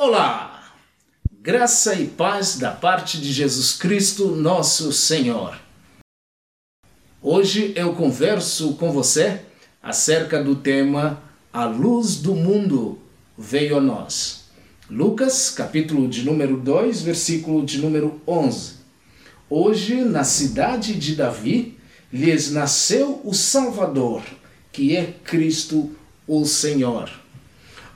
Olá! Graça e paz da parte de Jesus Cristo, nosso Senhor. Hoje eu converso com você acerca do tema A luz do mundo veio a nós. Lucas, capítulo de número 2, versículo de número 11. Hoje, na cidade de Davi, lhes nasceu o Salvador, que é Cristo o Senhor.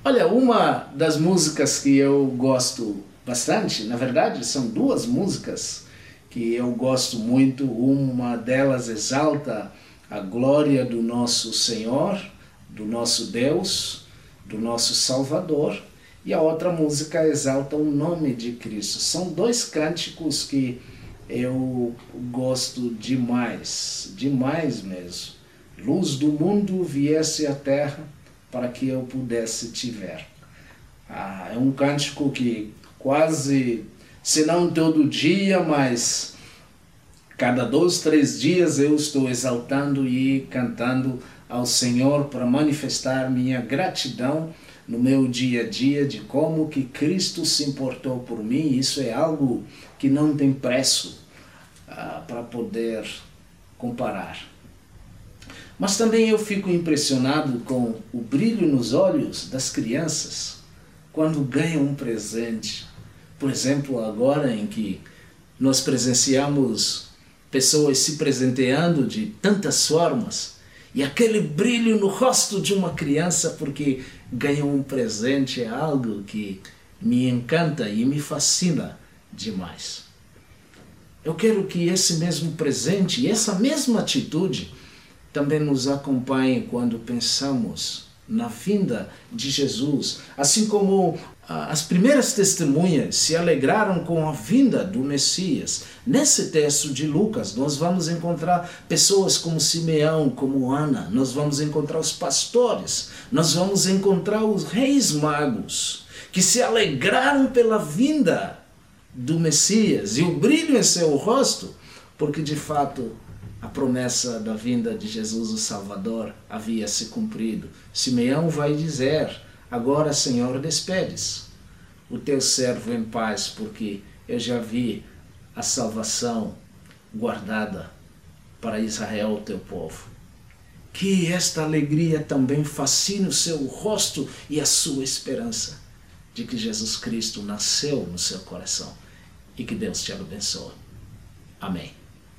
Olha, uma das músicas que eu gosto bastante, na verdade, são duas músicas que eu gosto muito. Uma delas exalta a glória do nosso Senhor, do nosso Deus, do nosso Salvador, e a outra música exalta o nome de Cristo. São dois cânticos que eu gosto demais, demais mesmo. Luz do mundo viesse à terra para que eu pudesse te ver. Ah, é um cântico que quase, se não todo dia, mas cada dois, três dias eu estou exaltando e cantando ao Senhor para manifestar minha gratidão no meu dia a dia de como que Cristo se importou por mim. Isso é algo que não tem preço ah, para poder comparar. Mas também eu fico impressionado com o brilho nos olhos das crianças quando ganham um presente. Por exemplo, agora em que nós presenciamos pessoas se presenteando de tantas formas e aquele brilho no rosto de uma criança porque ganhou um presente é algo que me encanta e me fascina demais. Eu quero que esse mesmo presente essa mesma atitude também nos acompanhe quando pensamos na vinda de Jesus, assim como ah, as primeiras testemunhas se alegraram com a vinda do Messias. Nesse texto de Lucas, nós vamos encontrar pessoas como Simeão, como Ana, nós vamos encontrar os pastores, nós vamos encontrar os reis magos, que se alegraram pela vinda do Messias. E o brilho em seu rosto, porque de fato promessa da vinda de Jesus o Salvador havia se cumprido. Simeão vai dizer: Agora, Senhor, despedes o teu servo em paz, porque eu já vi a salvação guardada para Israel, teu povo. Que esta alegria também fascine o seu rosto e a sua esperança de que Jesus Cristo nasceu no seu coração e que Deus te abençoe. Amém.